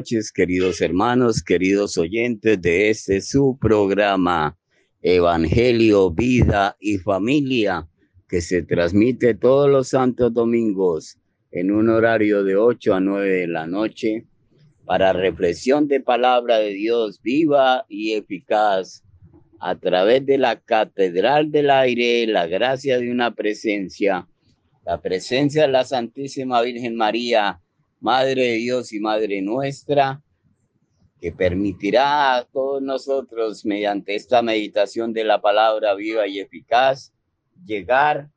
noches, queridos hermanos, queridos oyentes de este su programa Evangelio, Vida y Familia, que se transmite todos los santos domingos en un horario de 8 a 9 de la noche para reflexión de palabra de Dios viva y eficaz a través de la Catedral del Aire, la gracia de una presencia, la presencia de la Santísima Virgen María, Madre de Dios y Madre nuestra, que permitirá a todos nosotros, mediante esta meditación de la palabra viva y eficaz, llegar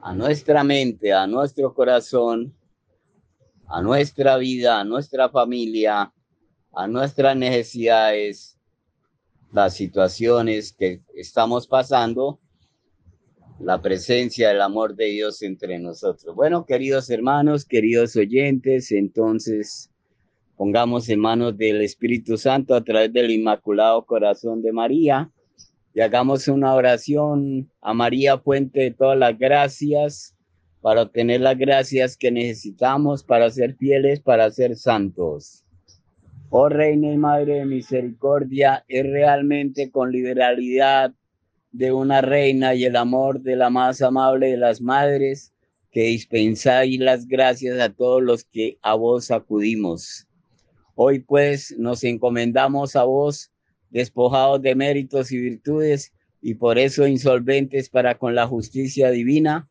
a nuestra mente, a nuestro corazón, a nuestra vida, a nuestra familia, a nuestras necesidades, las situaciones que estamos pasando, la presencia del amor de Dios entre nosotros. Bueno, queridos hermanos, queridos oyentes, entonces pongamos en manos del Espíritu Santo a través del Inmaculado Corazón de María y hagamos una oración a María, fuente de todas las gracias, para obtener las gracias que necesitamos para ser fieles, para ser santos. Oh Reina y Madre de Misericordia, es realmente con liberalidad de una reina y el amor de la más amable de las madres que dispensáis las gracias a todos los que a vos acudimos. Hoy pues nos encomendamos a vos, despojados de méritos y virtudes, y por eso insolventes para con la justicia divina.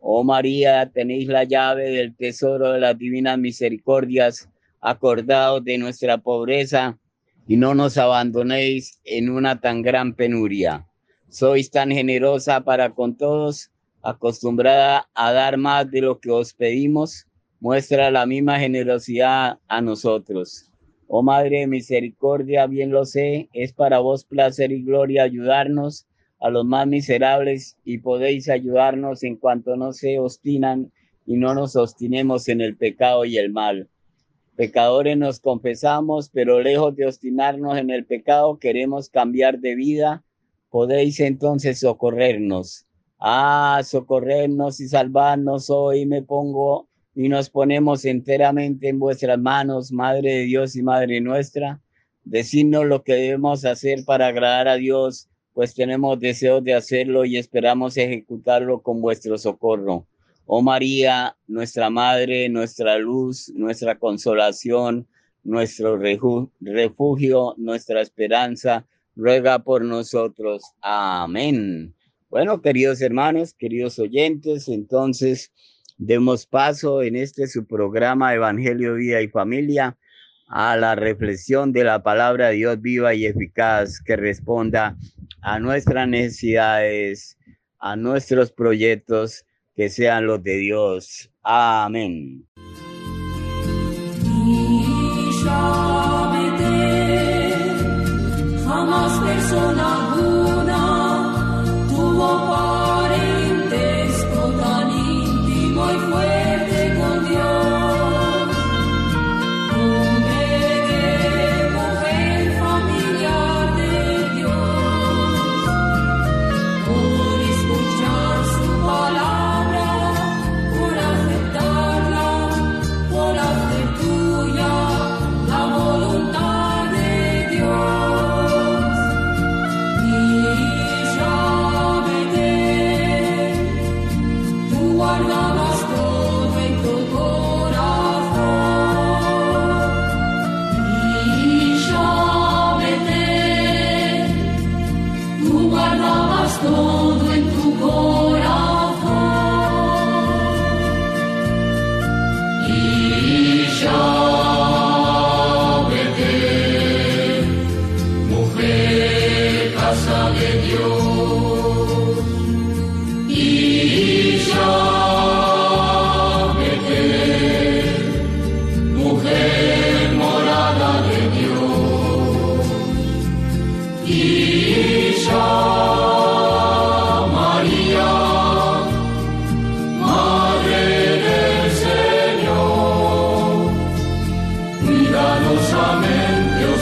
Oh María, tenéis la llave del tesoro de las divinas misericordias, acordados de nuestra pobreza, y no nos abandonéis en una tan gran penuria. Sois tan generosa para con todos, acostumbrada a dar más de lo que os pedimos, muestra la misma generosidad a nosotros. Oh Madre de Misericordia, bien lo sé, es para vos placer y gloria ayudarnos a los más miserables y podéis ayudarnos en cuanto no se obstinan y no nos obstinemos en el pecado y el mal. Pecadores nos confesamos, pero lejos de obstinarnos en el pecado, queremos cambiar de vida. Podéis entonces socorrernos. Ah, socorrernos y salvarnos hoy me pongo y nos ponemos enteramente en vuestras manos, Madre de Dios y Madre nuestra. Decidnos lo que debemos hacer para agradar a Dios, pues tenemos deseos de hacerlo y esperamos ejecutarlo con vuestro socorro. Oh María, nuestra Madre, nuestra luz, nuestra consolación, nuestro refugio, nuestra esperanza, ruega por nosotros. Amén. Bueno, queridos hermanos, queridos oyentes, entonces demos paso en este su programa Evangelio, Vida y Familia a la reflexión de la palabra de Dios viva y eficaz que responda a nuestras necesidades, a nuestros proyectos, que sean los de Dios. Amén.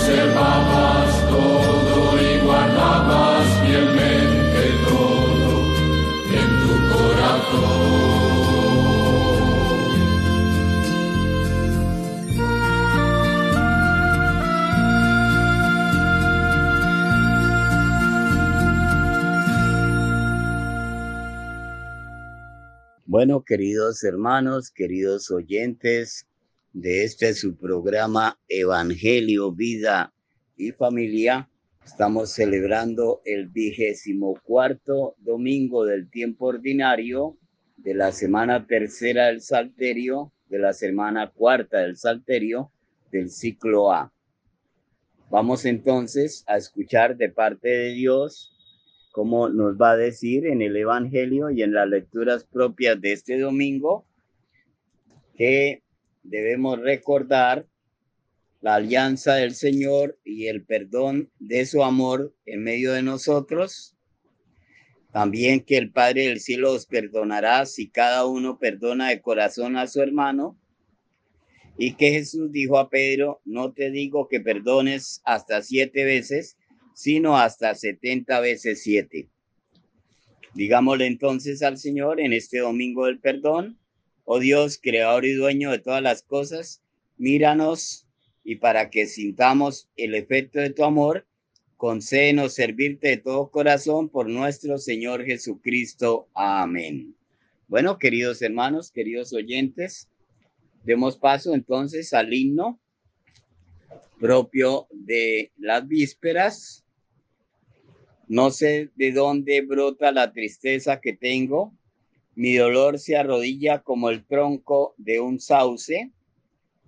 Observabas todo y guardabas fielmente todo en tu corazón. Bueno, queridos hermanos, queridos oyentes de este su programa Evangelio, Vida y Familia, estamos celebrando el vigésimo cuarto domingo del tiempo ordinario de la semana tercera del Salterio, de la semana cuarta del Salterio del ciclo A. Vamos entonces a escuchar de parte de Dios como nos va a decir en el Evangelio y en las lecturas propias de este domingo, que debemos recordar la alianza del Señor y el perdón de su amor en medio de nosotros. También que el Padre del cielo os perdonará si cada uno perdona de corazón a su hermano. Y que Jesús dijo a Pedro, no te digo que perdones hasta siete veces, sino hasta 70 veces 7. Digámosle entonces al Señor en este domingo del perdón, oh Dios, creador y dueño de todas las cosas, míranos y para que sintamos el efecto de tu amor, concédenos servirte de todo corazón por nuestro Señor Jesucristo. Amén. Bueno, queridos hermanos, queridos oyentes, demos paso entonces al himno propio de las vísperas. No sé de dónde brota la tristeza que tengo. Mi dolor se arrodilla como el tronco de un sauce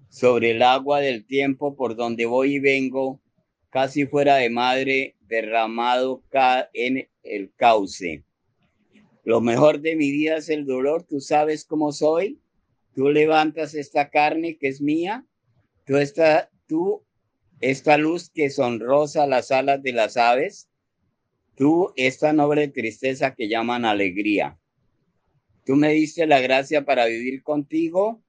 sobre el agua del tiempo por donde voy y vengo, casi fuera de madre, derramado en el cauce. Lo mejor de mi vida es el dolor, tú sabes cómo soy. Tú levantas esta carne que es mía, tú esta, tú esta luz que sonrosa las alas de las aves, tú esta noble tristeza que llaman alegría. Tú me diste la gracia para vivir contigo,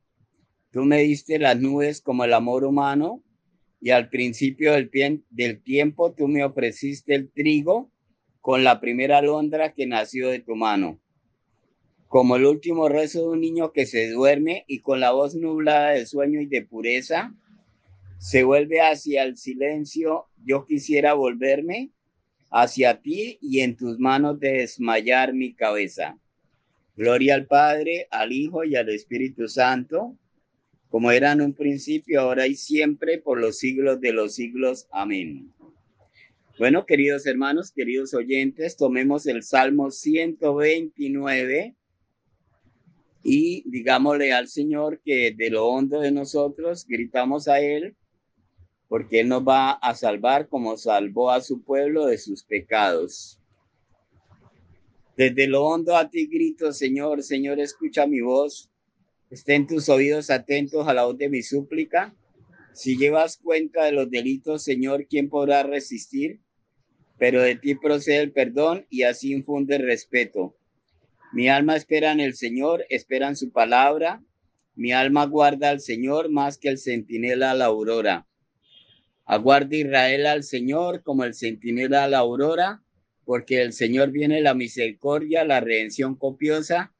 tú me diste las nubes como el amor humano, y al principio del, del tiempo tú me ofreciste el trigo con la primera alondra que nació de tu mano. Como el último rezo de un niño que se duerme y con la voz nublada de sueño y de pureza, se vuelve hacia el silencio, yo quisiera volverme hacia ti y en tus manos de desmayar mi cabeza. Gloria al Padre, al Hijo y al Espíritu Santo, como era un principio, ahora y siempre, por los siglos de los siglos. Amén. Bueno, queridos hermanos, queridos oyentes, tomemos el Salmo 129 y digámosle al Señor que de lo hondo de nosotros gritamos a Él, porque Él nos va a salvar como salvó a su pueblo de sus pecados. Desde lo hondo a ti grito, Señor, Señor, escucha mi voz. Estén tus oídos atentos a la voz de mi súplica. Si llevas cuenta de los delitos, Señor, ¿quién podrá resistir? Pero de ti procede el perdón y así infunde respeto. Mi alma espera en el Señor, espera en su palabra. Mi alma guarda al Señor más que el centinela a la aurora. Aguarda Israel al Señor como el centinela a la aurora, porque el Señor viene la misericordia, la redención copiosa,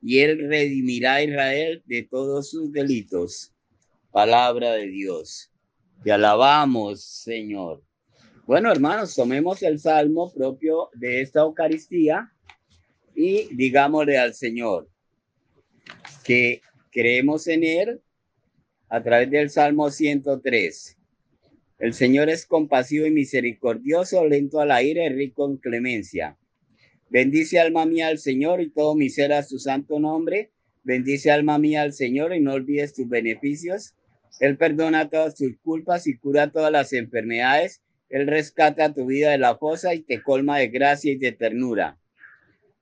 y él redimirá a Israel de todos sus delitos. Palabra de Dios. Te alabamos, Señor. Bueno, hermanos, tomemos el salmo propio de esta Eucaristía y digámosle al Señor que creemos en Él a través del Salmo 103. El Señor es compasivo y misericordioso, lento a la ira y rico en clemencia. Bendice alma mía al Señor y todo mi ser a su santo nombre. Bendice alma mía al Señor y no olvides tus beneficios. Él perdona todas tus culpas y cura todas las enfermedades Él rescata tu vida de la fosa y te colma de gracia y de ternura.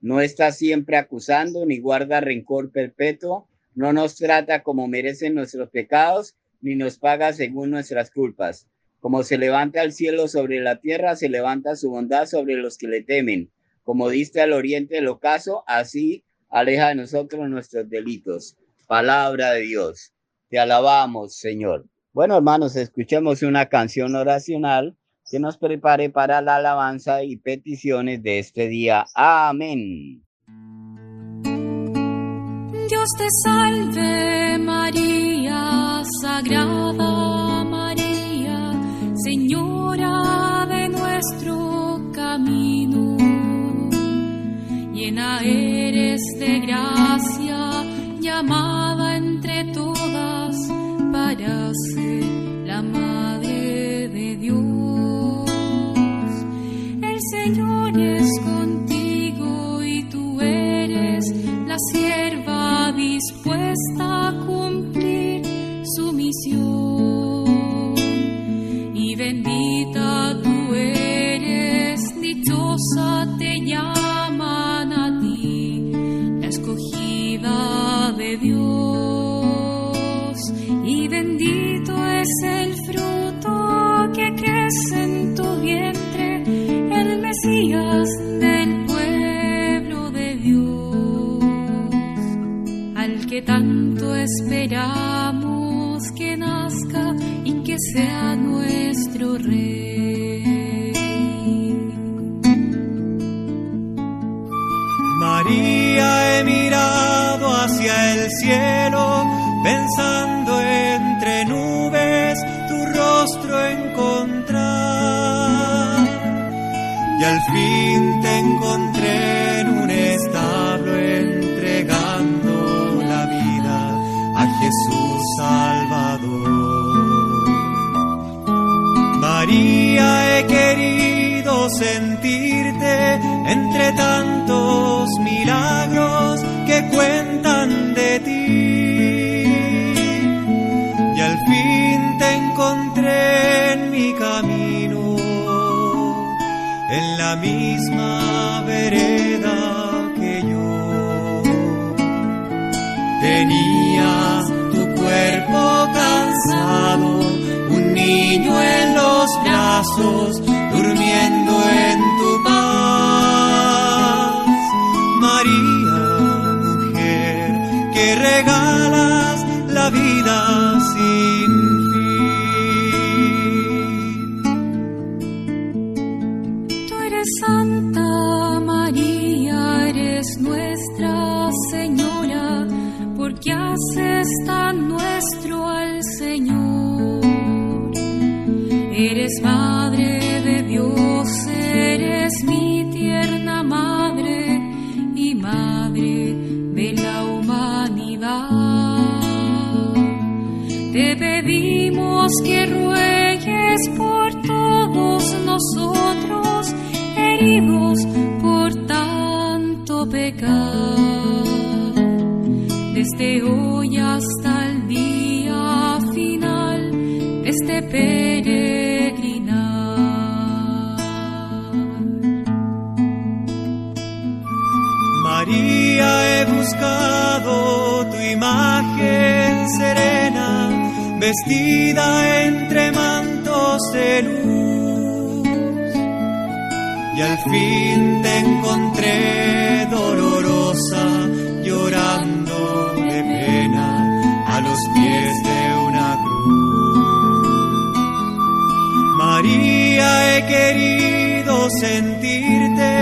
No está siempre acusando ni guarda rencor perpetuo, no nos trata como merecen nuestros pecados, ni nos paga según nuestras culpas. Como se levanta el cielo sobre la tierra, se levanta su bondad sobre los que le temen. Como diste al oriente el ocaso, así aleja de nosotros nuestros delitos. Palabra de Dios. Te alabamos, Señor. Bueno, hermanos, escuchemos una canción oracional que nos prepare para la alabanza y peticiones de este día. Amén. Dios te salve María, Sagrada María, Señora de nuestro camino. Llena eres de gracia, llamada entre todas para ser la Madre de Dios. El Señor es contigo y tú eres la sierva dispuesta a cumplir su misión. En tu vientre, el Mesías del pueblo de Dios, al que tanto esperamos que nazca y que sea nuestro rey. María, he mirado hacia el cielo, pensando Y al fin te encontré en un establo entregando la vida a Jesús Salvador. María, he querido sentirte entre tantos milagros que cuentan de ti. Y al fin te encontré en mi camino, en la misma vereda que yo. Tenías tu cuerpo cansado, un niño en los brazos, durmiendo en tu paz. María, mujer, que regalas la vida sin haces tan nuestro al Señor. Eres Madre de Dios, eres mi tierna Madre y Madre de la humanidad. Te pedimos que ruegues por todos nosotros, Desde hoy hasta el día final de este peregrinar. María, he buscado tu imagen serena, vestida entre mantos de luz. Y al fin te encontré dolorosa, He querido sentirte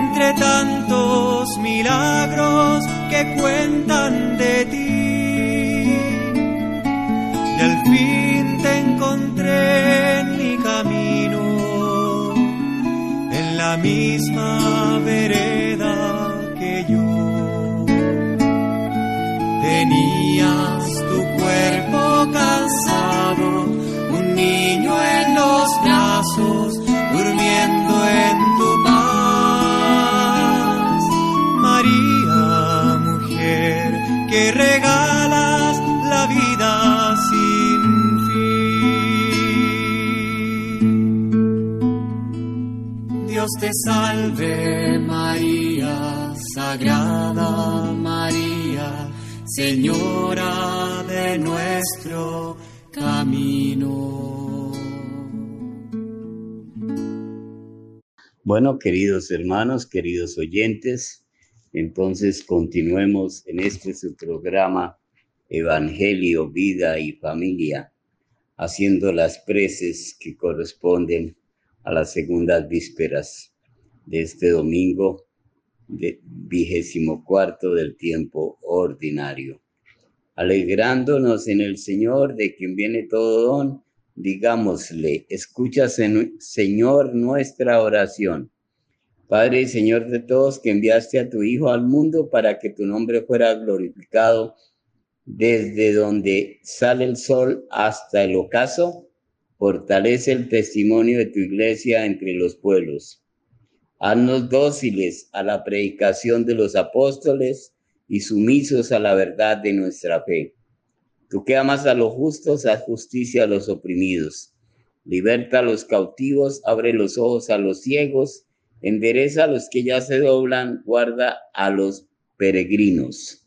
entre tantos milagros que cuentan de ti. Y al fin te encontré en mi camino, en la misma vereda que yo. Tenías tu cuerpo cansado, Sagrada María, Señora de nuestro camino. Bueno, queridos hermanos, queridos oyentes, entonces continuemos en este su programa Evangelio, Vida y Familia, haciendo las preces que corresponden a las segundas vísperas de este domingo vigésimo cuarto del tiempo ordinario. Alegrándonos en el Señor de quien viene todo don, digámosle, escucha Señor nuestra oración. Padre y Señor de todos, que enviaste a tu Hijo al mundo para que tu nombre fuera glorificado desde donde sale el sol hasta el ocaso, fortalece el testimonio de tu iglesia entre los pueblos Haznos dóciles a la predicación de los apóstoles y sumisos a la verdad de nuestra fe. Tú que amas a los justos, haz justicia a los oprimidos. Liberta a los cautivos, abre los ojos a los ciegos, endereza a los que ya se doblan, guarda a los peregrinos.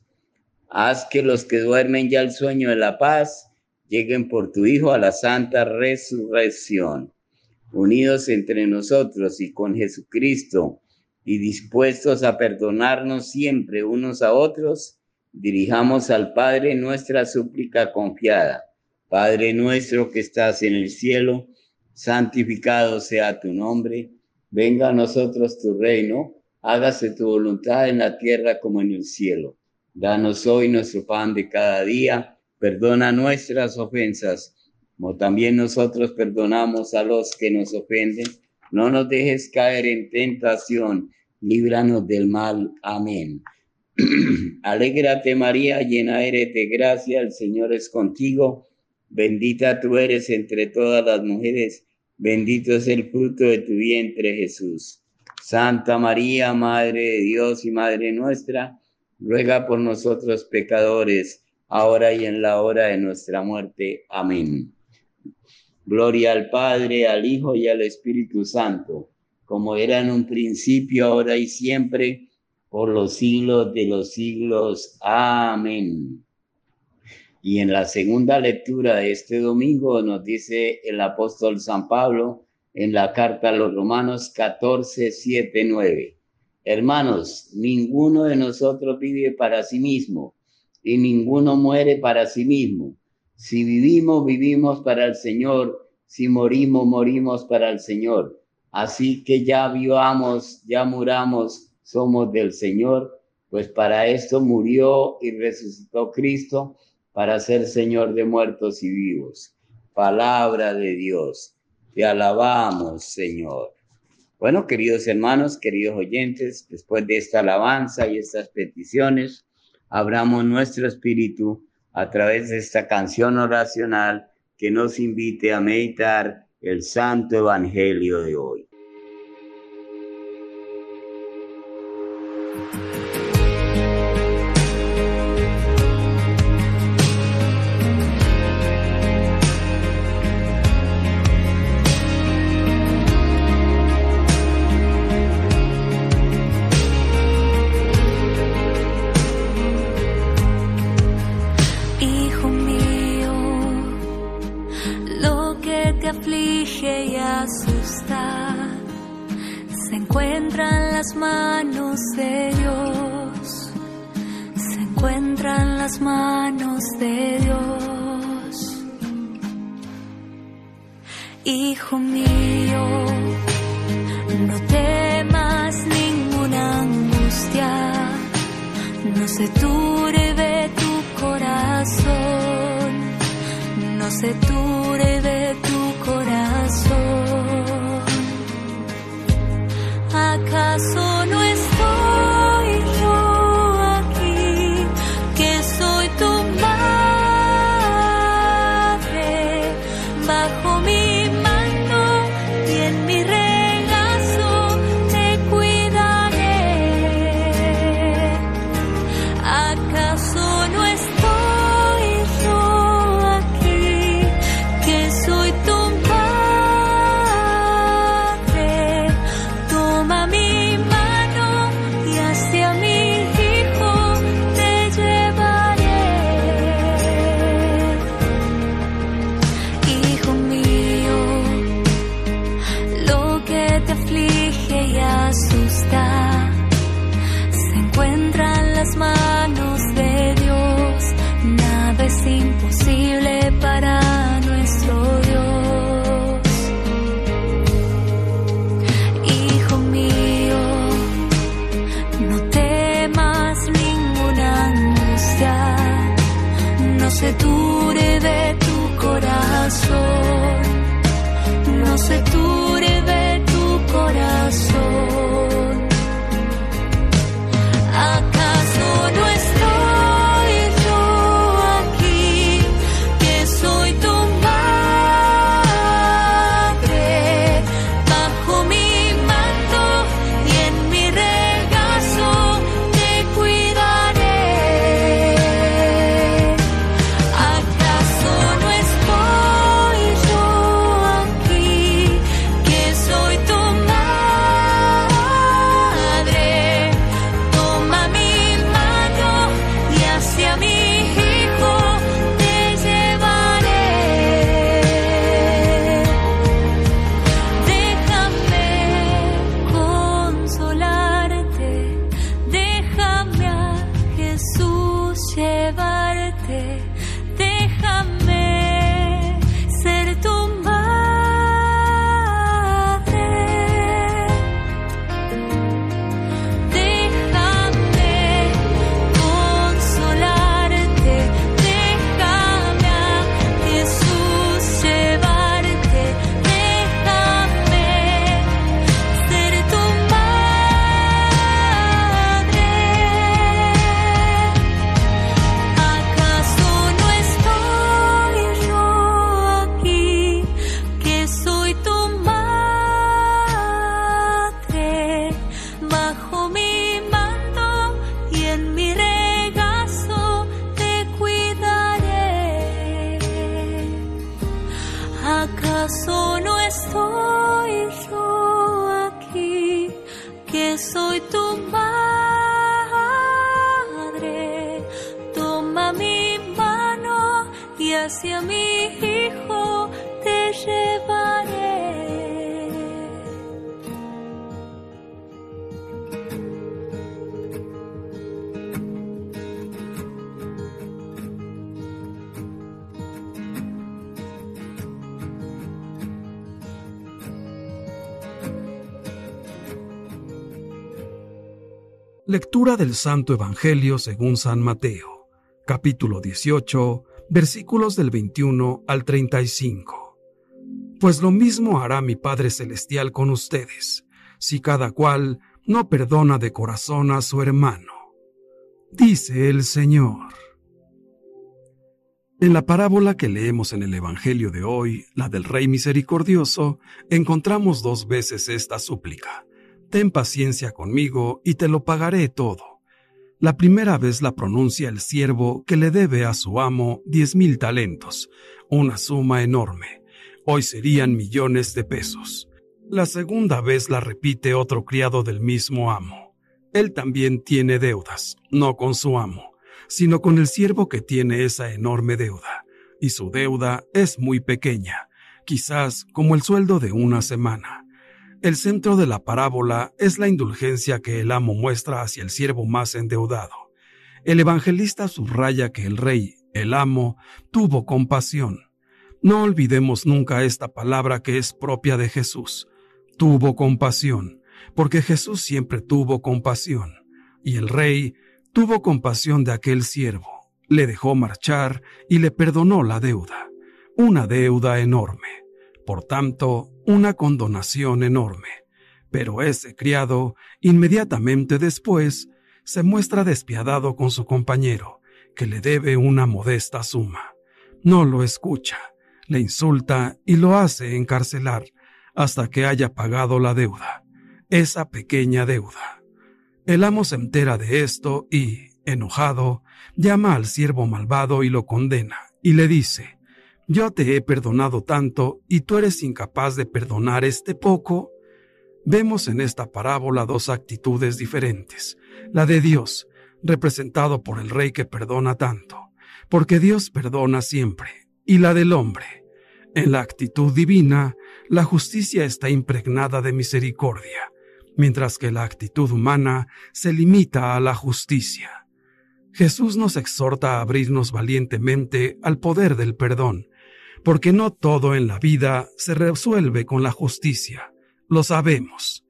Haz que los que duermen ya el sueño de la paz lleguen por tu Hijo a la santa resurrección unidos entre nosotros y con Jesucristo y dispuestos a perdonarnos siempre unos a otros, dirijamos al Padre nuestra súplica confiada. Padre nuestro que estás en el cielo, santificado sea tu nombre, venga a nosotros tu reino, hágase tu voluntad en la tierra como en el cielo. Danos hoy nuestro pan de cada día, perdona nuestras ofensas como también nosotros perdonamos a los que nos ofenden. No nos dejes caer en tentación, líbranos del mal. Amén. Alégrate María, llena eres de gracia, el Señor es contigo. Bendita tú eres entre todas las mujeres, bendito es el fruto de tu vientre Jesús. Santa María, Madre de Dios y Madre nuestra, ruega por nosotros pecadores, ahora y en la hora de nuestra muerte. Amén. Gloria al Padre, al Hijo y al Espíritu Santo, como era en un principio, ahora y siempre, por los siglos de los siglos. Amén. Y en la segunda lectura de este domingo nos dice el apóstol San Pablo en la carta a los Romanos 14, 7, 9. Hermanos, ninguno de nosotros vive para sí mismo y ninguno muere para sí mismo. Si vivimos, vivimos para el Señor. Si morimos, morimos para el Señor. Así que ya vivamos, ya muramos, somos del Señor, pues para esto murió y resucitó Cristo, para ser Señor de muertos y vivos. Palabra de Dios. Te alabamos, Señor. Bueno, queridos hermanos, queridos oyentes, después de esta alabanza y estas peticiones, abramos nuestro espíritu a través de esta canción oracional que nos invite a meditar el Santo Evangelio de hoy. y asusta. Se encuentran las manos. Lectura del Santo Evangelio según San Mateo, capítulo 18, versículos del 21 al 35. Pues lo mismo hará mi Padre Celestial con ustedes, si cada cual no perdona de corazón a su hermano. Dice el Señor. En la parábola que leemos en el Evangelio de hoy, la del Rey Misericordioso, encontramos dos veces esta súplica Ten paciencia conmigo y te lo pagaré todo. La primera vez la pronuncia el siervo que le debe a su amo diez mil talentos, una suma enorme. Hoy serían millones de pesos. La segunda vez la repite otro criado del mismo amo. Él también tiene deudas, no con su amo, sino con el siervo que tiene esa enorme deuda. Y su deuda es muy pequeña, quizás como el sueldo de una semana. El centro de la parábola es la indulgencia que el amo muestra hacia el siervo más endeudado. El evangelista subraya que el rey, el amo, tuvo compasión. No olvidemos nunca esta palabra que es propia de Jesús. Tuvo compasión, porque Jesús siempre tuvo compasión. Y el rey tuvo compasión de aquel siervo, le dejó marchar y le perdonó la deuda, una deuda enorme. Por tanto, una condonación enorme. Pero ese criado, inmediatamente después, se muestra despiadado con su compañero, que le debe una modesta suma. No lo escucha, le insulta y lo hace encarcelar hasta que haya pagado la deuda, esa pequeña deuda. El amo se entera de esto y, enojado, llama al siervo malvado y lo condena, y le dice, yo te he perdonado tanto y tú eres incapaz de perdonar este poco. Vemos en esta parábola dos actitudes diferentes. La de Dios, representado por el Rey que perdona tanto, porque Dios perdona siempre, y la del hombre. En la actitud divina, la justicia está impregnada de misericordia, mientras que la actitud humana se limita a la justicia. Jesús nos exhorta a abrirnos valientemente al poder del perdón, porque no todo en la vida se resuelve con la justicia. Lo sabemos.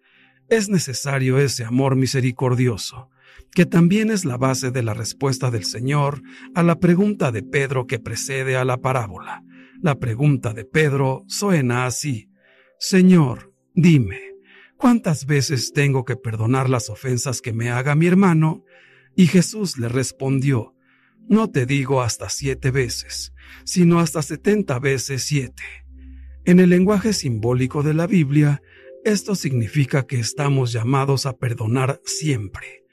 Es necesario ese amor misericordioso, que también es la base de la respuesta del Señor a la pregunta de Pedro que precede a la parábola. La pregunta de Pedro suena así, Señor, dime, ¿cuántas veces tengo que perdonar las ofensas que me haga mi hermano? Y Jesús le respondió, no te digo hasta siete veces, sino hasta setenta veces siete. En el lenguaje simbólico de la Biblia, esto significa que estamos llamados a perdonar siempre.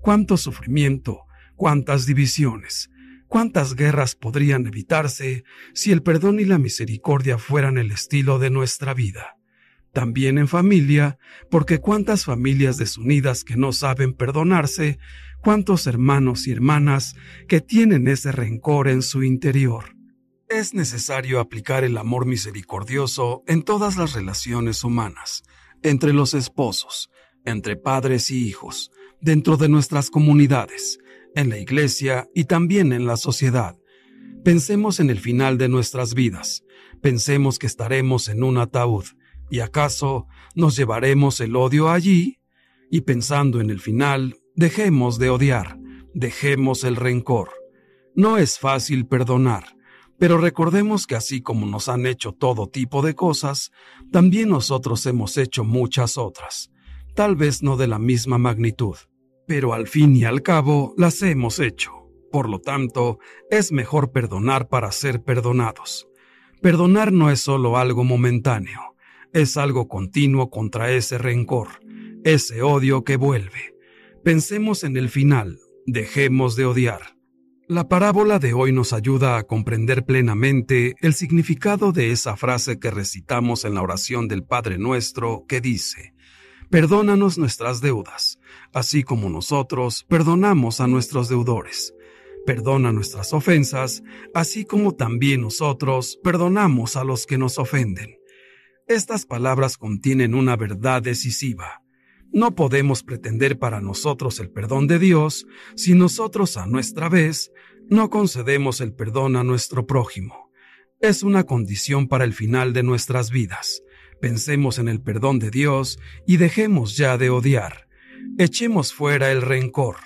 Cuánto sufrimiento, cuántas divisiones, cuántas guerras podrían evitarse si el perdón y la misericordia fueran el estilo de nuestra vida. También en familia, porque cuántas familias desunidas que no saben perdonarse cuántos hermanos y hermanas que tienen ese rencor en su interior. Es necesario aplicar el amor misericordioso en todas las relaciones humanas, entre los esposos, entre padres y hijos, dentro de nuestras comunidades, en la iglesia y también en la sociedad. Pensemos en el final de nuestras vidas, pensemos que estaremos en un ataúd, y acaso nos llevaremos el odio allí, y pensando en el final, Dejemos de odiar, dejemos el rencor. No es fácil perdonar, pero recordemos que así como nos han hecho todo tipo de cosas, también nosotros hemos hecho muchas otras, tal vez no de la misma magnitud, pero al fin y al cabo las hemos hecho. Por lo tanto, es mejor perdonar para ser perdonados. Perdonar no es solo algo momentáneo, es algo continuo contra ese rencor, ese odio que vuelve Pensemos en el final, dejemos de odiar. La parábola de hoy nos ayuda a comprender plenamente el significado de esa frase que recitamos en la oración del Padre Nuestro que dice, perdónanos nuestras deudas, así como nosotros perdonamos a nuestros deudores. Perdona nuestras ofensas, así como también nosotros perdonamos a los que nos ofenden. Estas palabras contienen una verdad decisiva. No podemos pretender para nosotros el perdón de Dios si nosotros a nuestra vez no concedemos el perdón a nuestro prójimo. Es una condición para el final de nuestras vidas. Pensemos en el perdón de Dios y dejemos ya de odiar. Echemos fuera el rencor.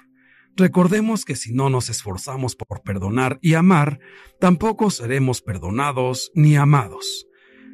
Recordemos que si no nos esforzamos por perdonar y amar, tampoco seremos perdonados ni amados.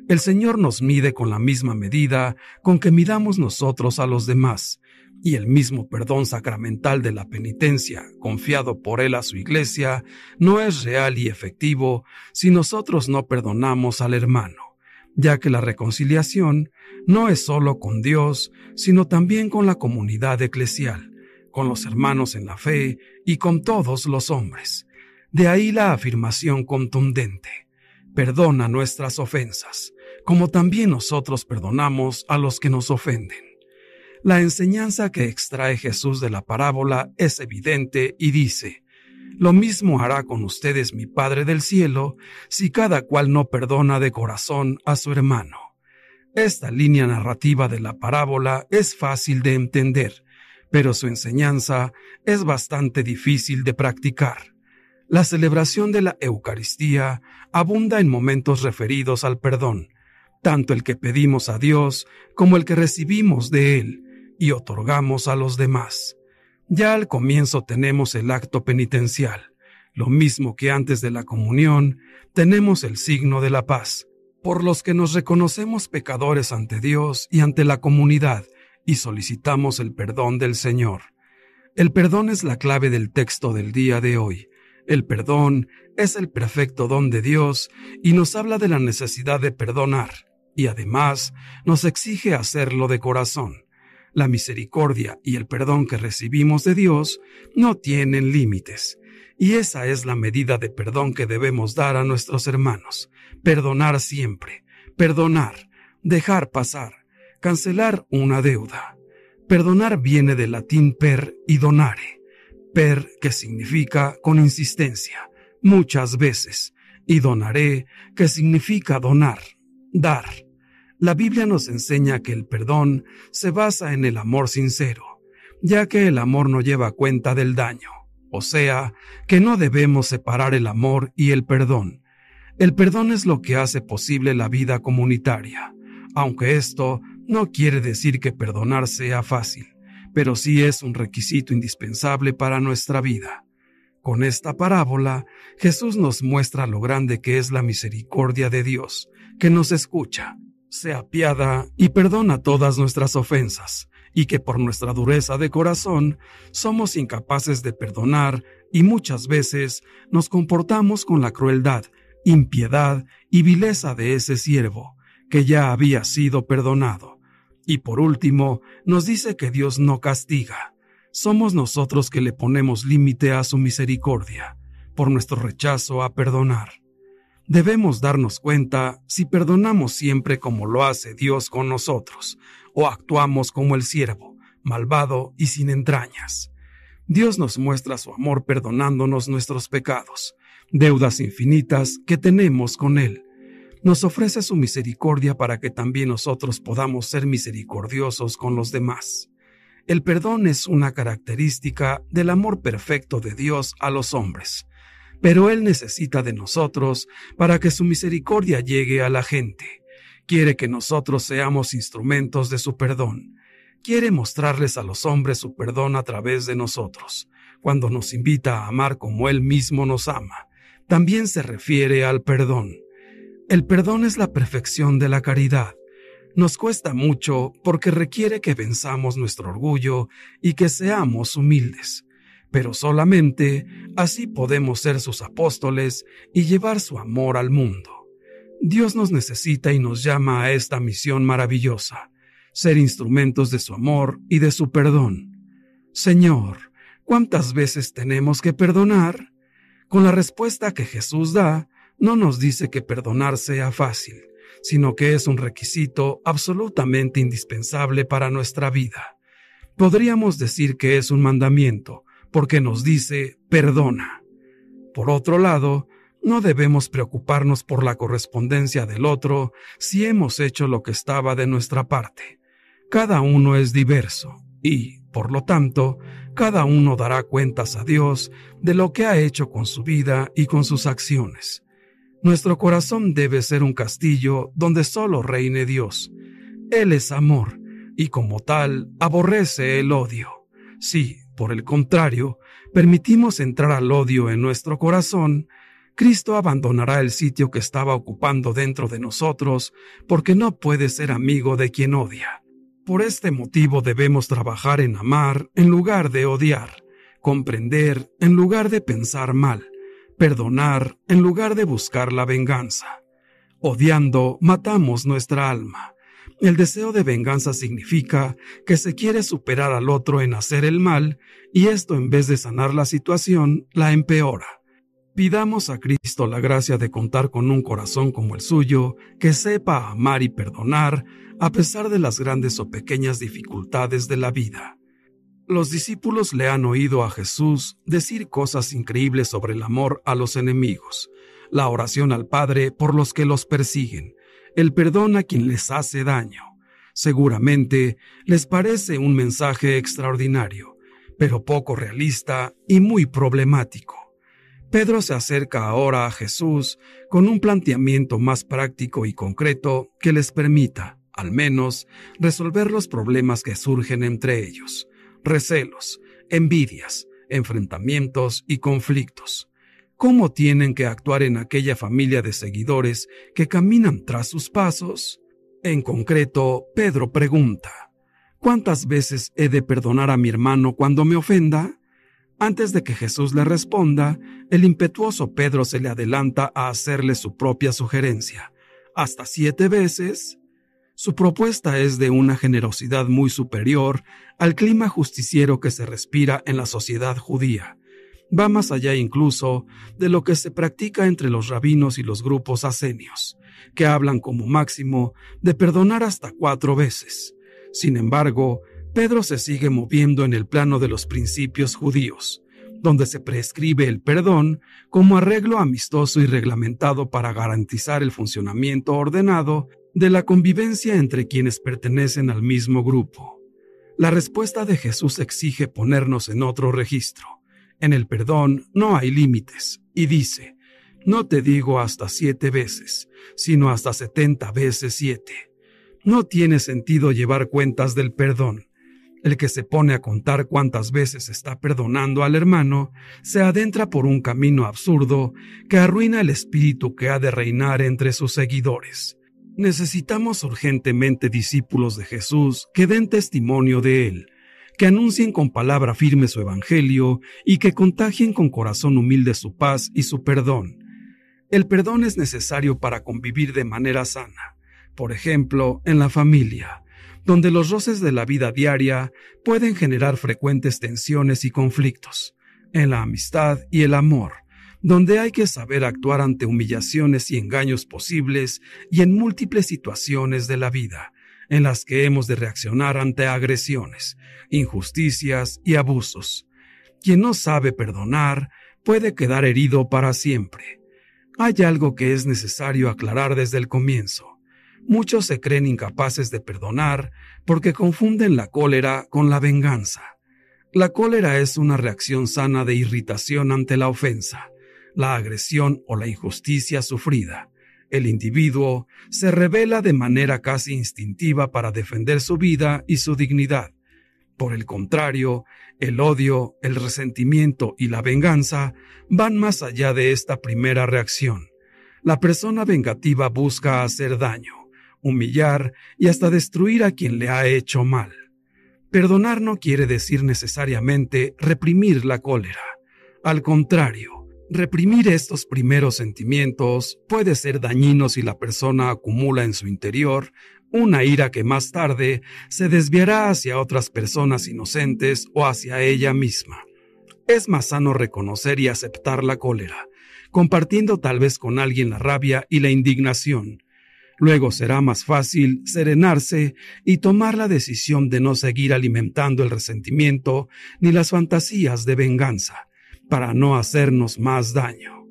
El Señor nos mide con la misma medida con que midamos nosotros a los demás, y el mismo perdón sacramental de la penitencia, confiado por Él a su iglesia, no es real y efectivo si nosotros no perdonamos al hermano, ya que la reconciliación no es solo con Dios, sino también con la comunidad eclesial, con los hermanos en la fe y con todos los hombres. De ahí la afirmación contundente, perdona nuestras ofensas como también nosotros perdonamos a los que nos ofenden. La enseñanza que extrae Jesús de la parábola es evidente y dice, Lo mismo hará con ustedes mi Padre del cielo si cada cual no perdona de corazón a su hermano. Esta línea narrativa de la parábola es fácil de entender, pero su enseñanza es bastante difícil de practicar. La celebración de la Eucaristía abunda en momentos referidos al perdón, tanto el que pedimos a Dios como el que recibimos de Él y otorgamos a los demás. Ya al comienzo tenemos el acto penitencial, lo mismo que antes de la comunión, tenemos el signo de la paz, por los que nos reconocemos pecadores ante Dios y ante la comunidad y solicitamos el perdón del Señor. El perdón es la clave del texto del día de hoy. El perdón es el perfecto don de Dios y nos habla de la necesidad de perdonar y además nos exige hacerlo de corazón. La misericordia y el perdón que recibimos de Dios no tienen límites, y esa es la medida de perdón que debemos dar a nuestros hermanos. Perdonar siempre, perdonar, dejar pasar, cancelar una deuda. Perdonar viene del latín per y donare, per que significa con insistencia, muchas veces, y donaré que significa donar, dar. La Biblia nos enseña que el perdón se basa en el amor sincero, ya que el amor no lleva cuenta del daño, o sea, que no debemos separar el amor y el perdón. El perdón es lo que hace posible la vida comunitaria, aunque esto no quiere decir que perdonar sea fácil, pero sí es un requisito indispensable para nuestra vida. Con esta parábola, Jesús nos muestra lo grande que es la misericordia de Dios, que nos escucha se apiada y perdona todas nuestras ofensas, y que por nuestra dureza de corazón somos incapaces de perdonar y muchas veces nos comportamos con la crueldad, impiedad y vileza de ese siervo, que ya había sido perdonado. Y por último, nos dice que Dios no castiga. Somos nosotros que le ponemos límite a su misericordia, por nuestro rechazo a perdonar. Debemos darnos cuenta si perdonamos siempre como lo hace Dios con nosotros, o actuamos como el siervo, malvado y sin entrañas. Dios nos muestra su amor perdonándonos nuestros pecados, deudas infinitas que tenemos con Él. Nos ofrece su misericordia para que también nosotros podamos ser misericordiosos con los demás. El perdón es una característica del amor perfecto de Dios a los hombres pero Él necesita de nosotros para que su misericordia llegue a la gente. Quiere que nosotros seamos instrumentos de su perdón. Quiere mostrarles a los hombres su perdón a través de nosotros, cuando nos invita a amar como Él mismo nos ama. También se refiere al perdón. El perdón es la perfección de la caridad. Nos cuesta mucho porque requiere que venzamos nuestro orgullo y que seamos humildes pero solamente así podemos ser sus apóstoles y llevar su amor al mundo. Dios nos necesita y nos llama a esta misión maravillosa, ser instrumentos de su amor y de su perdón. Señor, ¿cuántas veces tenemos que perdonar? Con la respuesta que Jesús da, no nos dice que perdonar sea fácil, sino que es un requisito absolutamente indispensable para nuestra vida. Podríamos decir que es un mandamiento, porque nos dice perdona. Por otro lado, no debemos preocuparnos por la correspondencia del otro si hemos hecho lo que estaba de nuestra parte. Cada uno es diverso y, por lo tanto, cada uno dará cuentas a Dios de lo que ha hecho con su vida y con sus acciones. Nuestro corazón debe ser un castillo donde solo reine Dios. Él es amor, y como tal aborrece el odio. Si, por el contrario, permitimos entrar al odio en nuestro corazón, Cristo abandonará el sitio que estaba ocupando dentro de nosotros porque no puede ser amigo de quien odia. Por este motivo debemos trabajar en amar en lugar de odiar, comprender en lugar de pensar mal, perdonar en lugar de buscar la venganza. Odiando, matamos nuestra alma. El deseo de venganza significa que se quiere superar al otro en hacer el mal, y esto en vez de sanar la situación, la empeora. Pidamos a Cristo la gracia de contar con un corazón como el suyo, que sepa amar y perdonar, a pesar de las grandes o pequeñas dificultades de la vida. Los discípulos le han oído a Jesús decir cosas increíbles sobre el amor a los enemigos, la oración al Padre por los que los persiguen, el perdón a quien les hace daño. Seguramente les parece un mensaje extraordinario, pero poco realista y muy problemático. Pedro se acerca ahora a Jesús con un planteamiento más práctico y concreto que les permita, al menos, resolver los problemas que surgen entre ellos recelos, envidias, enfrentamientos y conflictos. ¿Cómo tienen que actuar en aquella familia de seguidores que caminan tras sus pasos? En concreto, Pedro pregunta, ¿cuántas veces he de perdonar a mi hermano cuando me ofenda? Antes de que Jesús le responda, el impetuoso Pedro se le adelanta a hacerle su propia sugerencia. ¿Hasta siete veces? Su propuesta es de una generosidad muy superior al clima justiciero que se respira en la sociedad judía. Va más allá incluso de lo que se practica entre los rabinos y los grupos asenios, que hablan como máximo de perdonar hasta cuatro veces. Sin embargo, Pedro se sigue moviendo en el plano de los principios judíos, donde se prescribe el perdón como arreglo amistoso y reglamentado para garantizar el funcionamiento ordenado de la convivencia entre quienes pertenecen al mismo grupo. La respuesta de Jesús exige ponernos en otro registro. En el perdón no hay límites, y dice, no te digo hasta siete veces, sino hasta setenta veces siete. No tiene sentido llevar cuentas del perdón. El que se pone a contar cuántas veces está perdonando al hermano se adentra por un camino absurdo que arruina el espíritu que ha de reinar entre sus seguidores. Necesitamos urgentemente discípulos de Jesús que den testimonio de Él, que anuncien con palabra firme su Evangelio y que contagien con corazón humilde su paz y su perdón. El perdón es necesario para convivir de manera sana, por ejemplo, en la familia, donde los roces de la vida diaria pueden generar frecuentes tensiones y conflictos, en la amistad y el amor, donde hay que saber actuar ante humillaciones y engaños posibles y en múltiples situaciones de la vida, en las que hemos de reaccionar ante agresiones, injusticias y abusos. Quien no sabe perdonar puede quedar herido para siempre. Hay algo que es necesario aclarar desde el comienzo. Muchos se creen incapaces de perdonar porque confunden la cólera con la venganza. La cólera es una reacción sana de irritación ante la ofensa la agresión o la injusticia sufrida. El individuo se revela de manera casi instintiva para defender su vida y su dignidad. Por el contrario, el odio, el resentimiento y la venganza van más allá de esta primera reacción. La persona vengativa busca hacer daño, humillar y hasta destruir a quien le ha hecho mal. Perdonar no quiere decir necesariamente reprimir la cólera. Al contrario, Reprimir estos primeros sentimientos puede ser dañino si la persona acumula en su interior una ira que más tarde se desviará hacia otras personas inocentes o hacia ella misma. Es más sano reconocer y aceptar la cólera, compartiendo tal vez con alguien la rabia y la indignación. Luego será más fácil serenarse y tomar la decisión de no seguir alimentando el resentimiento ni las fantasías de venganza, para no hacernos más daño.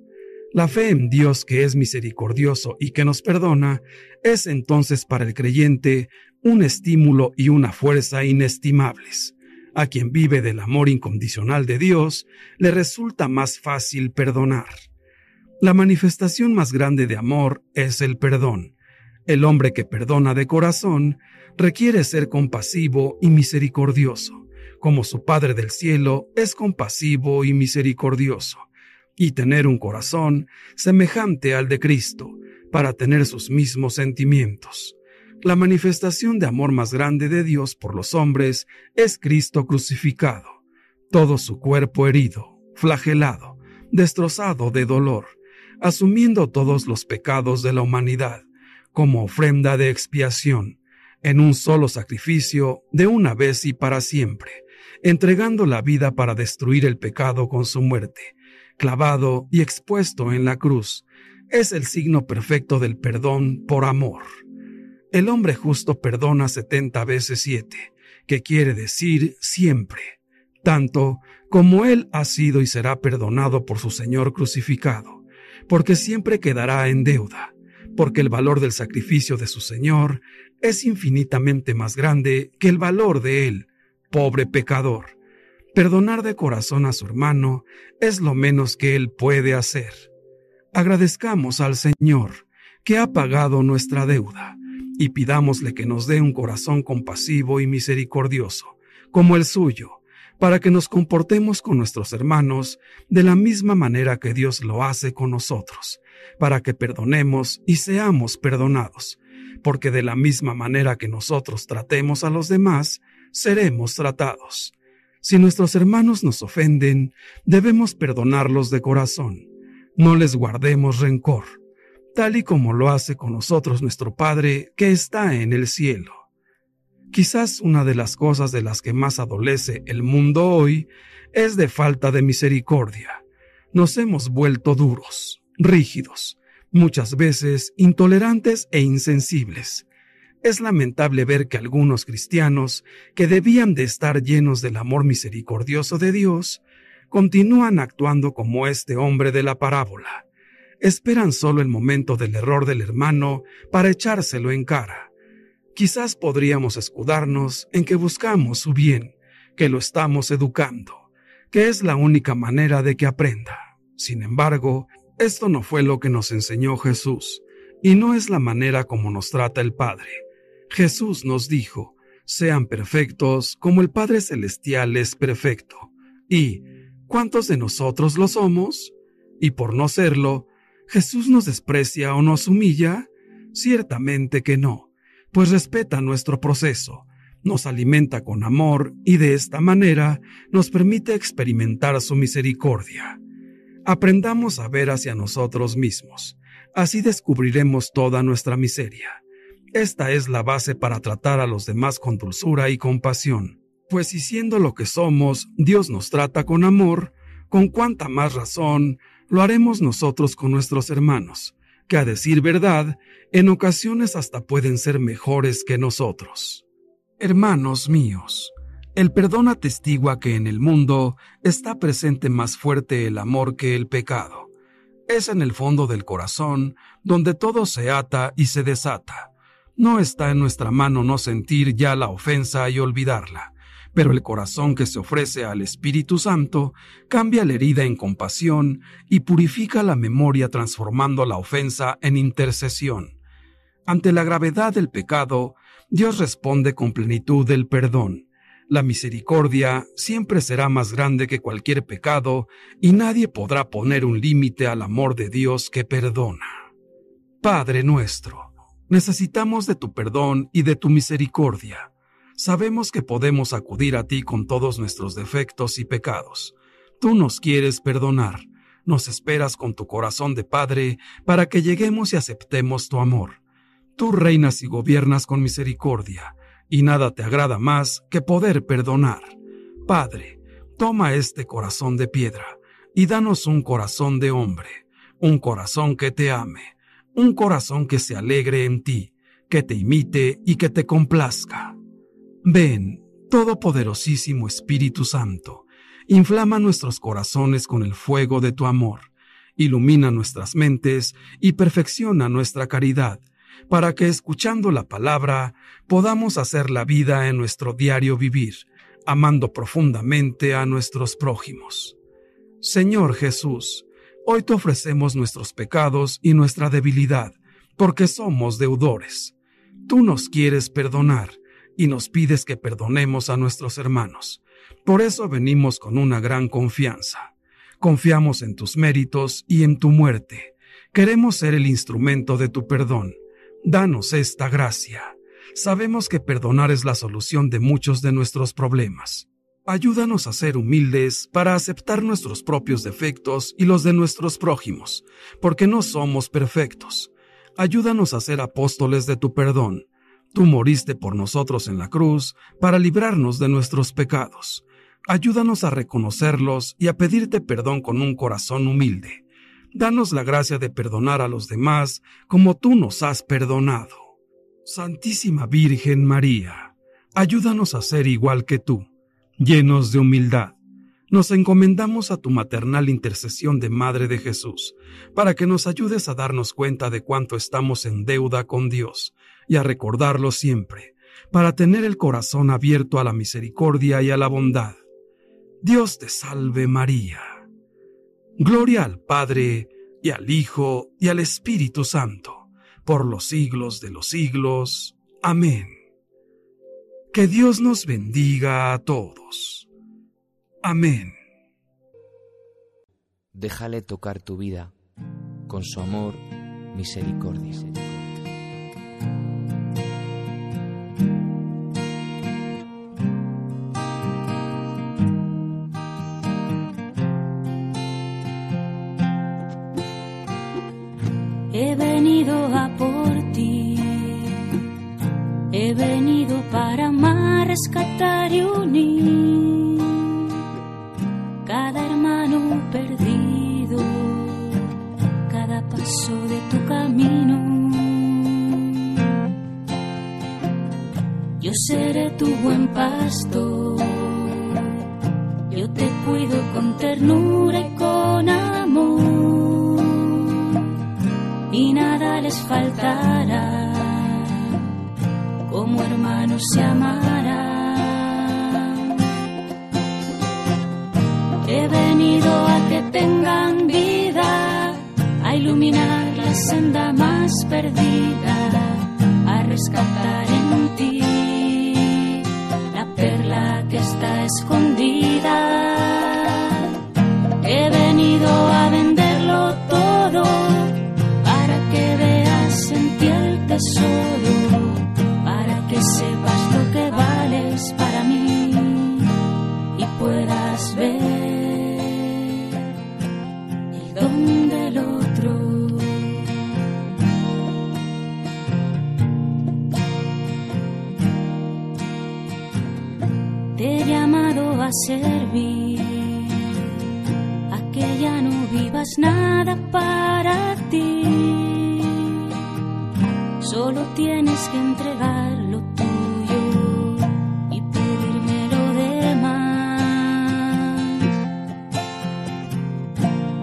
La fe en Dios que es misericordioso y que nos perdona es entonces para el creyente un estímulo y una fuerza inestimables. A quien vive del amor incondicional de Dios le resulta más fácil perdonar. La manifestación más grande de amor es el perdón. El hombre que perdona de corazón requiere ser compasivo y misericordioso, como su Padre del cielo es compasivo y misericordioso y tener un corazón semejante al de Cristo, para tener sus mismos sentimientos. La manifestación de amor más grande de Dios por los hombres es Cristo crucificado, todo su cuerpo herido, flagelado, destrozado de dolor, asumiendo todos los pecados de la humanidad como ofrenda de expiación, en un solo sacrificio de una vez y para siempre, entregando la vida para destruir el pecado con su muerte, clavado y expuesto en la cruz, es el signo perfecto del perdón por amor. El hombre justo perdona setenta veces siete, que quiere decir siempre, tanto como él ha sido y será perdonado por su Señor crucificado, porque siempre quedará en deuda, porque el valor del sacrificio de su Señor es infinitamente más grande que el valor de él, pobre pecador. Perdonar de corazón a su hermano es lo menos que él puede hacer. Agradezcamos al Señor que ha pagado nuestra deuda y pidámosle que nos dé un corazón compasivo y misericordioso, como el suyo, para que nos comportemos con nuestros hermanos de la misma manera que Dios lo hace con nosotros, para que perdonemos y seamos perdonados, porque de la misma manera que nosotros tratemos a los demás, seremos tratados. Si nuestros hermanos nos ofenden, debemos perdonarlos de corazón. No les guardemos rencor, tal y como lo hace con nosotros nuestro Padre que está en el cielo. Quizás una de las cosas de las que más adolece el mundo hoy es de falta de misericordia. Nos hemos vuelto duros, rígidos, muchas veces intolerantes e insensibles. Es lamentable ver que algunos cristianos, que debían de estar llenos del amor misericordioso de Dios, continúan actuando como este hombre de la parábola. Esperan solo el momento del error del hermano para echárselo en cara. Quizás podríamos escudarnos en que buscamos su bien, que lo estamos educando, que es la única manera de que aprenda. Sin embargo, esto no fue lo que nos enseñó Jesús, y no es la manera como nos trata el Padre. Jesús nos dijo, sean perfectos como el Padre Celestial es perfecto. ¿Y cuántos de nosotros lo somos? Y por no serlo, ¿Jesús nos desprecia o nos humilla? Ciertamente que no, pues respeta nuestro proceso, nos alimenta con amor y de esta manera nos permite experimentar su misericordia. Aprendamos a ver hacia nosotros mismos, así descubriremos toda nuestra miseria esta es la base para tratar a los demás con dulzura y compasión, pues si siendo lo que somos, Dios nos trata con amor, con cuánta más razón lo haremos nosotros con nuestros hermanos, que a decir verdad, en ocasiones hasta pueden ser mejores que nosotros. Hermanos míos, el perdón atestigua que en el mundo está presente más fuerte el amor que el pecado. Es en el fondo del corazón donde todo se ata y se desata no está en nuestra mano no sentir ya la ofensa y olvidarla, pero el corazón que se ofrece al Espíritu Santo cambia la herida en compasión y purifica la memoria transformando la ofensa en intercesión. Ante la gravedad del pecado, Dios responde con plenitud del perdón. La misericordia siempre será más grande que cualquier pecado y nadie podrá poner un límite al amor de Dios que perdona. Padre nuestro, Necesitamos de tu perdón y de tu misericordia. Sabemos que podemos acudir a ti con todos nuestros defectos y pecados. Tú nos quieres perdonar, nos esperas con tu corazón de Padre para que lleguemos y aceptemos tu amor. Tú reinas y gobiernas con misericordia, y nada te agrada más que poder perdonar. Padre, toma este corazón de piedra y danos un corazón de hombre, un corazón que te ame un corazón que se alegre en ti, que te imite y que te complazca. Ven, Todopoderosísimo Espíritu Santo, inflama nuestros corazones con el fuego de tu amor, ilumina nuestras mentes y perfecciona nuestra caridad, para que escuchando la palabra podamos hacer la vida en nuestro diario vivir, amando profundamente a nuestros prójimos. Señor Jesús, hoy te ofrecemos nuestros pecados y nuestra debilidad, porque somos deudores. Tú nos quieres perdonar y nos pides que perdonemos a nuestros hermanos. Por eso venimos con una gran confianza. Confiamos en tus méritos y en tu muerte. Queremos ser el instrumento de tu perdón. Danos esta gracia. Sabemos que perdonar es la solución de muchos de nuestros problemas. Ayúdanos a ser humildes para aceptar nuestros propios defectos y los de nuestros prójimos, porque no somos perfectos. Ayúdanos a ser apóstoles de tu perdón Tú moriste por nosotros en la cruz para librarnos de nuestros pecados. Ayúdanos a reconocerlos y a pedirte perdón con un corazón humilde. Danos la gracia de perdonar a los demás como tú nos has perdonado. Santísima Virgen María, ayúdanos a ser igual que tú, llenos de humildad. Nos encomendamos a tu maternal intercesión de Madre de Jesús, para que nos ayudes a darnos cuenta de cuánto estamos en deuda con Dios y a recordarlo siempre, para tener el corazón abierto a la misericordia y a la bondad. Dios te salve María. Gloria al Padre, y al Hijo, y al Espíritu Santo, por los siglos de los siglos. Amén. Que Dios nos bendiga a todos. Amén. Déjale tocar tu vida con su amor, misericordia. Solo tienes que entregar lo tuyo y pedirme lo demás.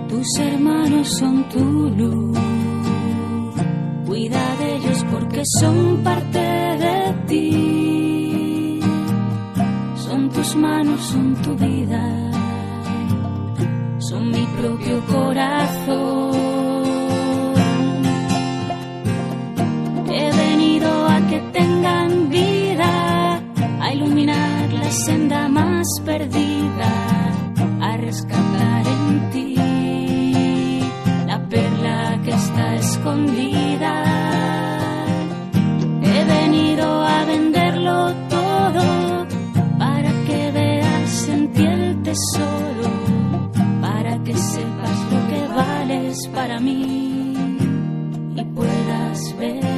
Tus hermanos son tu luz. Cuida de ellos porque son parte de ti. Son tus manos, son tu vida son mi propio corazón. Perdida, a rescatar en ti la perla que está escondida. He venido a venderlo todo para que veas en ti el tesoro para que sepas lo que vales para mí y puedas ver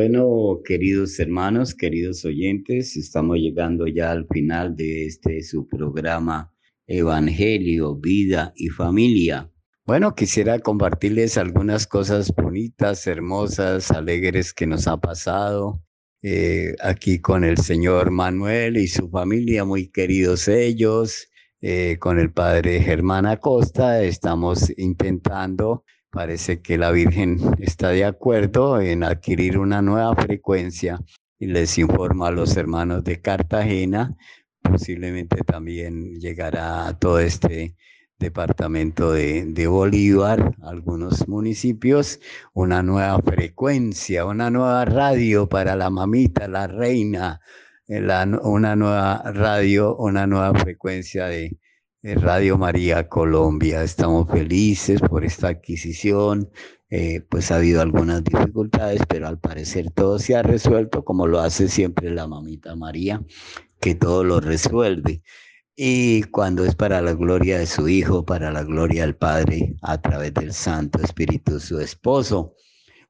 Bueno, queridos hermanos, queridos oyentes, estamos llegando ya al final de este su programa Evangelio, Vida y Familia. Bueno, quisiera compartirles algunas cosas bonitas, hermosas, alegres que nos ha pasado eh, aquí con el señor Manuel y su familia, muy queridos ellos, eh, con el padre Germán Acosta. Estamos intentando Parece que la Virgen está de acuerdo en adquirir una nueva frecuencia y les informa a los hermanos de Cartagena. Posiblemente también llegará a todo este departamento de, de, Bolívar, algunos municipios, una nueva frecuencia, una nueva radio para la mamita, la reina, eh, una nueva radio, una nueva frecuencia de, Radio María Colombia. Estamos felices por esta adquisición. Eh, pues ha habido algunas dificultades, pero al parecer todo se ha resuelto como lo hace siempre la mamita María, que todo lo resuelve. Y cuando es para la gloria de su Hijo, para la gloria del Padre, a través del Santo Espíritu, su esposo.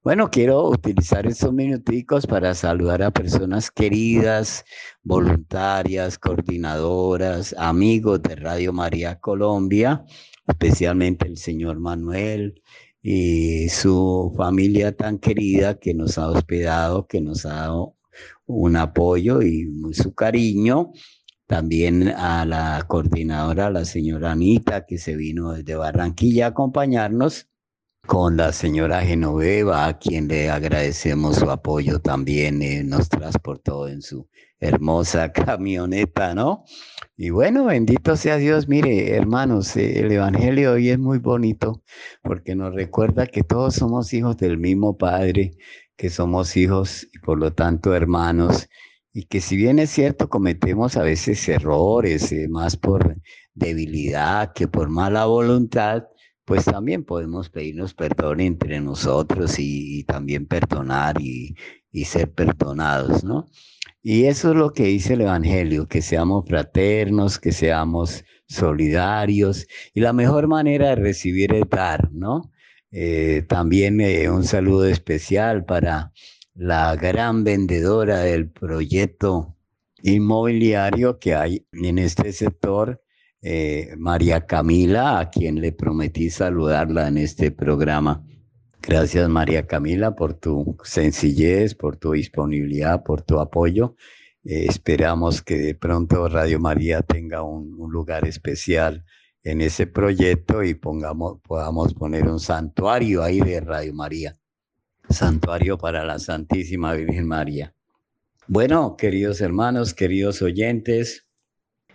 Bueno, quiero utilizar estos minuticos para saludar a personas queridas, voluntarias, coordinadoras, amigos de Radio María Colombia, especialmente el señor Manuel y su familia tan querida que nos ha hospedado, que nos ha dado un apoyo y su cariño. También a la coordinadora, la señora Anita, que se vino desde Barranquilla a acompañarnos con la señora Genoveva, a quien le agradecemos su apoyo también, eh, nos transportó en su hermosa camioneta, ¿no? Y bueno, bendito sea Dios. Mire, hermanos, eh, el Evangelio hoy es muy bonito porque nos recuerda que todos somos hijos del mismo Padre, que somos hijos y por lo tanto hermanos, y que si bien es cierto, cometemos a veces errores, eh, más por debilidad que por mala voluntad, pues también podemos pedirnos perdón entre nosotros y, también perdonar y, ser perdonados, ¿no? Y eso es lo que dice el Evangelio, que seamos fraternos, que seamos solidarios y la mejor manera de recibir es dar, ¿no? Eh, también eh, un saludo especial para la gran vendedora del proyecto inmobiliario que hay en este sector, eh, María Camila, a quien le prometí saludarla en este programa. Gracias María Camila por tu sencillez, por tu disponibilidad, por tu apoyo. Eh, esperamos que de pronto Radio María tenga un, lugar especial en ese proyecto y pongamos, podamos poner un santuario ahí de Radio María. Santuario para la Santísima Virgen María. Bueno, queridos hermanos, queridos oyentes,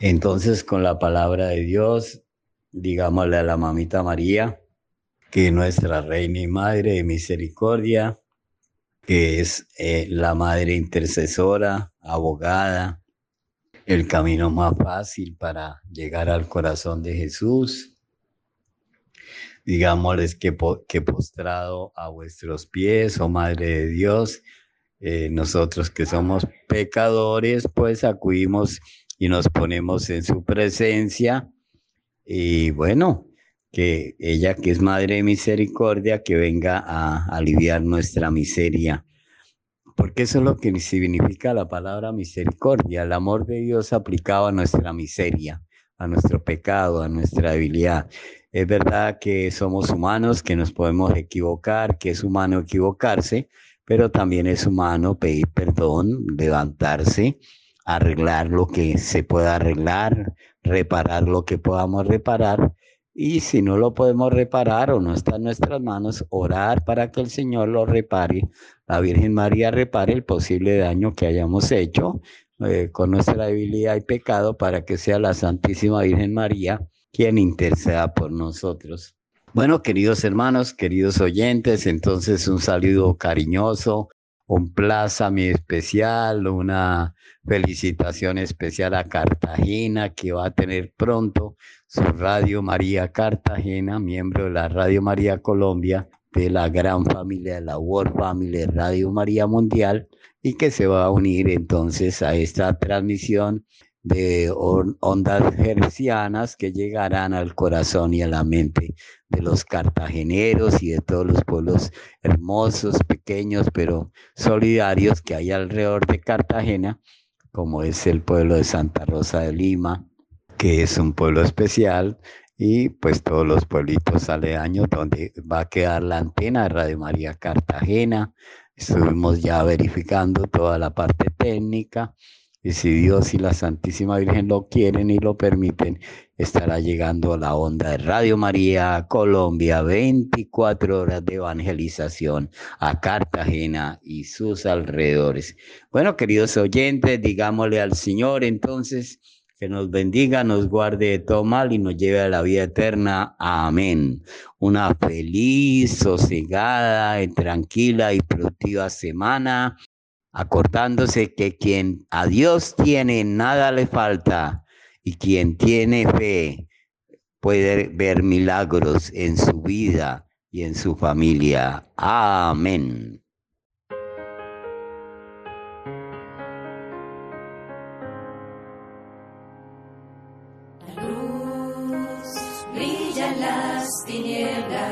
entonces, con la palabra de Dios, digámosle a la mamita María, que nuestra reina y madre de misericordia, que es eh, la madre intercesora, abogada, el camino más fácil para llegar al corazón de Jesús. Digámosles que, que postrado a vuestros pies, oh Madre de Dios, eh, nosotros que somos pecadores, pues acudimos y nos ponemos en su presencia. Y bueno, que ella que es Madre de Misericordia, que venga a aliviar nuestra miseria. Porque eso es lo que significa la palabra misericordia, el amor de Dios aplicado a nuestra miseria, a nuestro pecado, a nuestra debilidad. Es verdad que somos humanos, que nos podemos equivocar, que es humano equivocarse, pero también es humano pedir perdón, levantarse arreglar lo que se pueda arreglar, reparar lo que podamos reparar. Y si no lo podemos reparar o no está en nuestras manos, orar para que el Señor lo repare. La Virgen María repare el posible daño que hayamos hecho eh, con nuestra debilidad y pecado para que sea la Santísima Virgen María quien interceda por nosotros. Bueno, queridos hermanos, queridos oyentes, entonces un saludo cariñoso, un plaza mi especial, una felicitación especial a Cartagena, que va a tener pronto su Radio María Cartagena, miembro de la Radio María Colombia, de la gran familia de la World Family Radio María Mundial, y que se va a unir entonces a esta transmisión de ondas hercianas que llegarán al corazón y a la mente de los cartageneros y de todos los pueblos hermosos, pequeños, pero solidarios que hay alrededor de Cartagena, como es el pueblo de Santa Rosa de Lima, que es un pueblo especial, y pues todos los pueblitos aledaños donde va a quedar la antena de Radio María Cartagena. Estuvimos ya verificando toda la parte técnica y si Dios y la Santísima Virgen lo quieren y lo permiten, estará llegando la onda de Radio María Colombia, 24 horas de evangelización a Cartagena y sus alrededores. Bueno, queridos oyentes, digámosle al Señor entonces que nos bendiga, nos guarde de todo mal y nos lleve a la vida eterna. Amén. Una feliz, sosegada, tranquila y productiva semana acordándose que quien a Dios tiene, nada le falta, y quien tiene fe puede ver milagros en su vida y en su familia. Amén. La luz brilla en las tinieblas.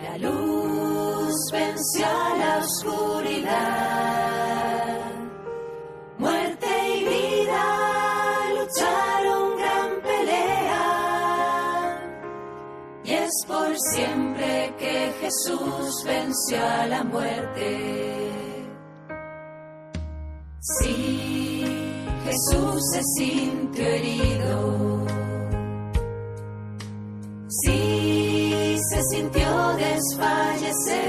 La luz venció a la oscuridad. Por siempre que Jesús venció a la muerte. Sí, Jesús se sintió herido. Sí, se sintió desfallecer.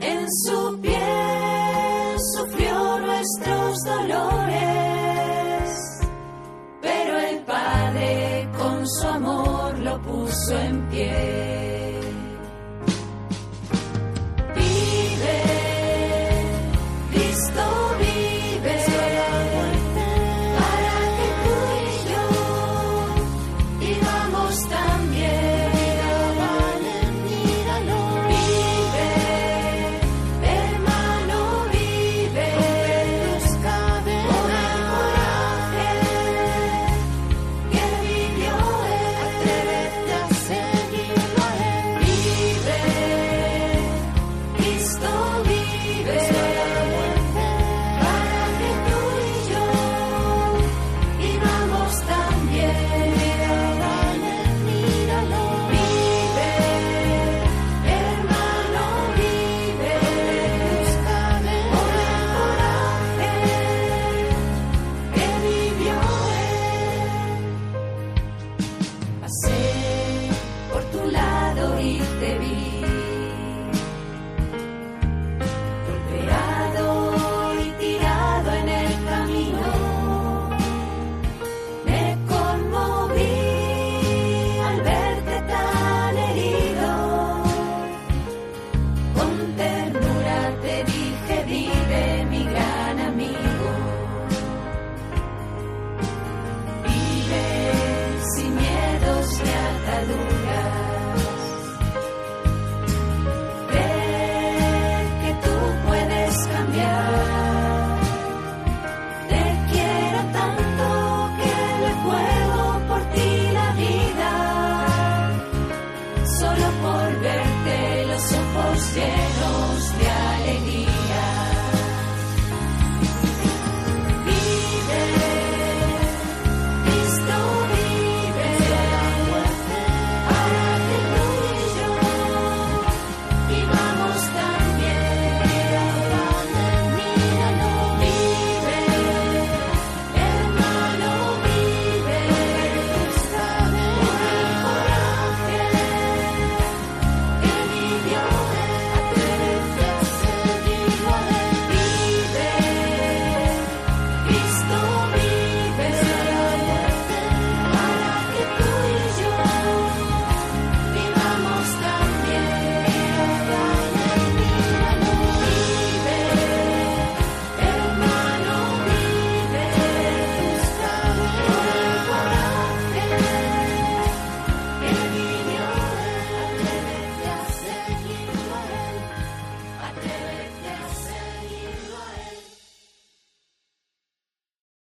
En su piel sufrió nuestros dolores. Pero el Padre